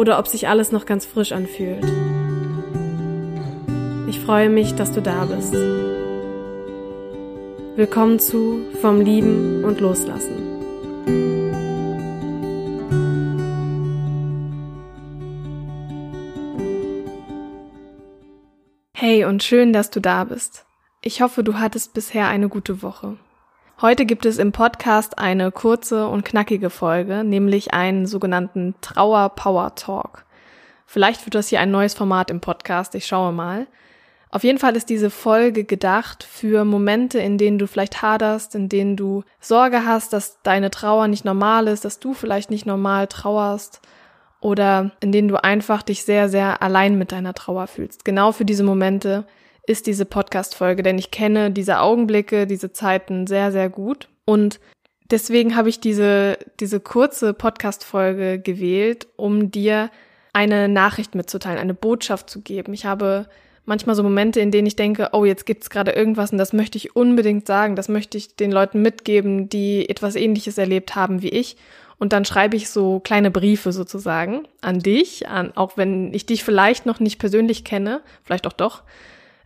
oder ob sich alles noch ganz frisch anfühlt. Ich freue mich, dass du da bist. Willkommen zu Vom Lieben und Loslassen. Hey und schön, dass du da bist. Ich hoffe, du hattest bisher eine gute Woche. Heute gibt es im Podcast eine kurze und knackige Folge, nämlich einen sogenannten Trauer Power Talk. Vielleicht wird das hier ein neues Format im Podcast, ich schaue mal. Auf jeden Fall ist diese Folge gedacht für Momente, in denen du vielleicht haderst, in denen du Sorge hast, dass deine Trauer nicht normal ist, dass du vielleicht nicht normal trauerst oder in denen du einfach dich sehr, sehr allein mit deiner Trauer fühlst. Genau für diese Momente ist diese Podcast-Folge, denn ich kenne diese Augenblicke, diese Zeiten sehr, sehr gut. Und deswegen habe ich diese, diese kurze Podcast-Folge gewählt, um dir eine Nachricht mitzuteilen, eine Botschaft zu geben. Ich habe manchmal so Momente, in denen ich denke, oh, jetzt gibt es gerade irgendwas und das möchte ich unbedingt sagen, das möchte ich den Leuten mitgeben, die etwas ähnliches erlebt haben wie ich. Und dann schreibe ich so kleine Briefe sozusagen an dich, an, auch wenn ich dich vielleicht noch nicht persönlich kenne, vielleicht auch doch,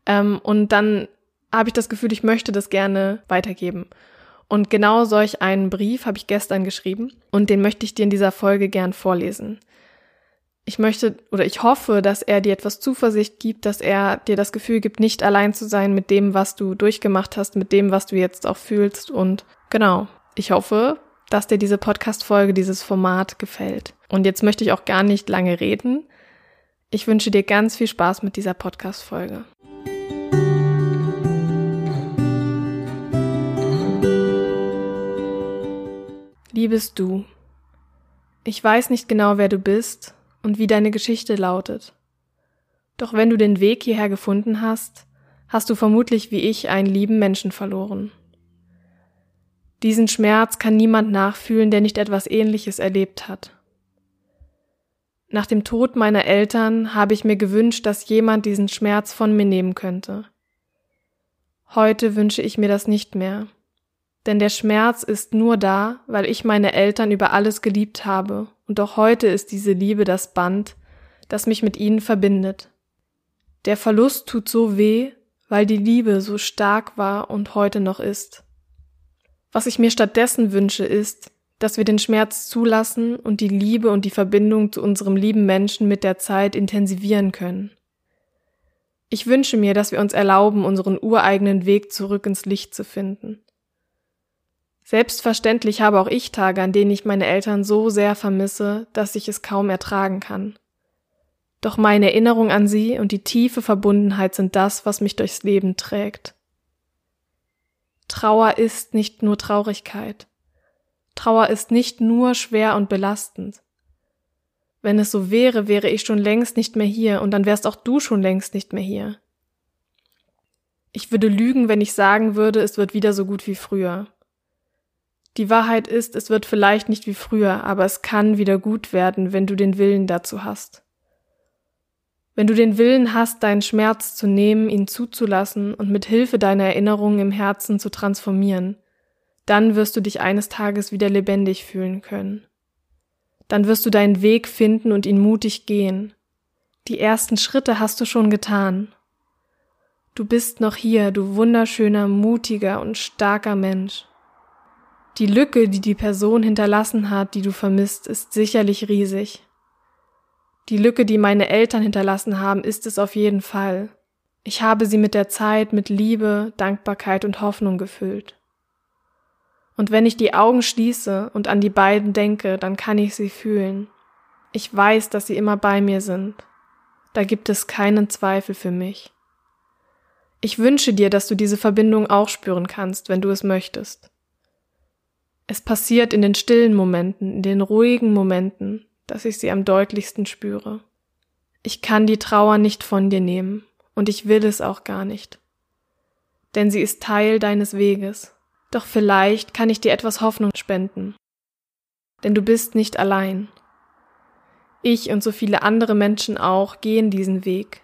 ähm, und dann habe ich das Gefühl, ich möchte das gerne weitergeben. Und genau solch einen Brief habe ich gestern geschrieben und den möchte ich dir in dieser Folge gern vorlesen. Ich möchte oder ich hoffe, dass er dir etwas Zuversicht gibt, dass er dir das Gefühl gibt, nicht allein zu sein mit dem, was du durchgemacht hast, mit dem, was du jetzt auch fühlst. Und genau, ich hoffe, dass dir diese Podcast-Folge, dieses Format gefällt. Und jetzt möchte ich auch gar nicht lange reden. Ich wünsche dir ganz viel Spaß mit dieser Podcast-Folge. Liebes Du, ich weiß nicht genau, wer du bist und wie deine Geschichte lautet. Doch wenn du den Weg hierher gefunden hast, hast du vermutlich wie ich einen lieben Menschen verloren. Diesen Schmerz kann niemand nachfühlen, der nicht etwas Ähnliches erlebt hat. Nach dem Tod meiner Eltern habe ich mir gewünscht, dass jemand diesen Schmerz von mir nehmen könnte. Heute wünsche ich mir das nicht mehr. Denn der Schmerz ist nur da, weil ich meine Eltern über alles geliebt habe, und auch heute ist diese Liebe das Band, das mich mit ihnen verbindet. Der Verlust tut so weh, weil die Liebe so stark war und heute noch ist. Was ich mir stattdessen wünsche, ist, dass wir den Schmerz zulassen und die Liebe und die Verbindung zu unserem lieben Menschen mit der Zeit intensivieren können. Ich wünsche mir, dass wir uns erlauben, unseren ureigenen Weg zurück ins Licht zu finden. Selbstverständlich habe auch ich Tage, an denen ich meine Eltern so sehr vermisse, dass ich es kaum ertragen kann. Doch meine Erinnerung an sie und die tiefe Verbundenheit sind das, was mich durchs Leben trägt. Trauer ist nicht nur Traurigkeit. Trauer ist nicht nur schwer und belastend. Wenn es so wäre, wäre ich schon längst nicht mehr hier und dann wärst auch du schon längst nicht mehr hier. Ich würde lügen, wenn ich sagen würde, es wird wieder so gut wie früher. Die Wahrheit ist, es wird vielleicht nicht wie früher, aber es kann wieder gut werden, wenn du den Willen dazu hast. Wenn du den Willen hast, deinen Schmerz zu nehmen, ihn zuzulassen und mit Hilfe deiner Erinnerungen im Herzen zu transformieren, dann wirst du dich eines Tages wieder lebendig fühlen können. Dann wirst du deinen Weg finden und ihn mutig gehen. Die ersten Schritte hast du schon getan. Du bist noch hier, du wunderschöner, mutiger und starker Mensch. Die Lücke, die die Person hinterlassen hat, die du vermisst, ist sicherlich riesig. Die Lücke, die meine Eltern hinterlassen haben, ist es auf jeden Fall. Ich habe sie mit der Zeit mit Liebe, Dankbarkeit und Hoffnung gefüllt. Und wenn ich die Augen schließe und an die beiden denke, dann kann ich sie fühlen. Ich weiß, dass sie immer bei mir sind. Da gibt es keinen Zweifel für mich. Ich wünsche dir, dass du diese Verbindung auch spüren kannst, wenn du es möchtest. Es passiert in den stillen Momenten, in den ruhigen Momenten, dass ich sie am deutlichsten spüre. Ich kann die Trauer nicht von dir nehmen, und ich will es auch gar nicht. Denn sie ist Teil deines Weges. Doch vielleicht kann ich dir etwas Hoffnung spenden. Denn du bist nicht allein. Ich und so viele andere Menschen auch gehen diesen Weg.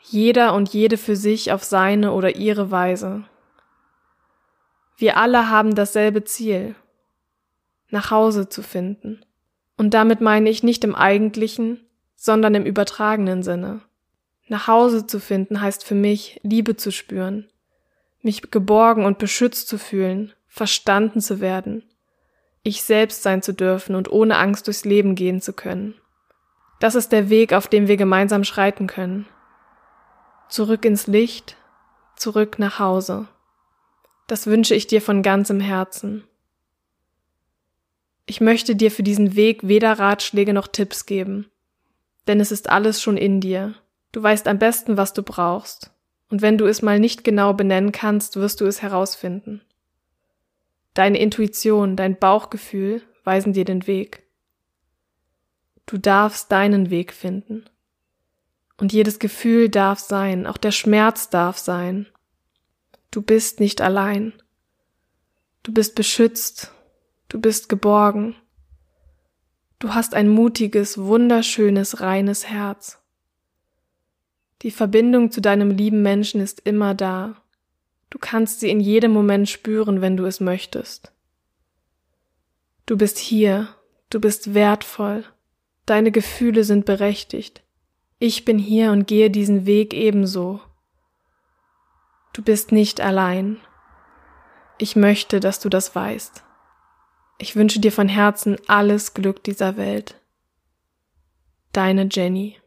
Jeder und jede für sich auf seine oder ihre Weise. Wir alle haben dasselbe Ziel, nach Hause zu finden. Und damit meine ich nicht im eigentlichen, sondern im übertragenen Sinne. Nach Hause zu finden heißt für mich, Liebe zu spüren, mich geborgen und beschützt zu fühlen, verstanden zu werden, ich selbst sein zu dürfen und ohne Angst durchs Leben gehen zu können. Das ist der Weg, auf dem wir gemeinsam schreiten können. Zurück ins Licht, zurück nach Hause. Das wünsche ich dir von ganzem Herzen. Ich möchte dir für diesen Weg weder Ratschläge noch Tipps geben, denn es ist alles schon in dir. Du weißt am besten, was du brauchst, und wenn du es mal nicht genau benennen kannst, wirst du es herausfinden. Deine Intuition, dein Bauchgefühl weisen dir den Weg. Du darfst deinen Weg finden. Und jedes Gefühl darf sein, auch der Schmerz darf sein. Du bist nicht allein. Du bist beschützt Du bist geborgen. Du hast ein mutiges, wunderschönes, reines Herz. Die Verbindung zu deinem lieben Menschen ist immer da. Du kannst sie in jedem Moment spüren, wenn du es möchtest. Du bist hier, du bist wertvoll, deine Gefühle sind berechtigt. Ich bin hier und gehe diesen Weg ebenso. Du bist nicht allein. Ich möchte, dass du das weißt. Ich wünsche dir von Herzen alles Glück dieser Welt. Deine Jenny.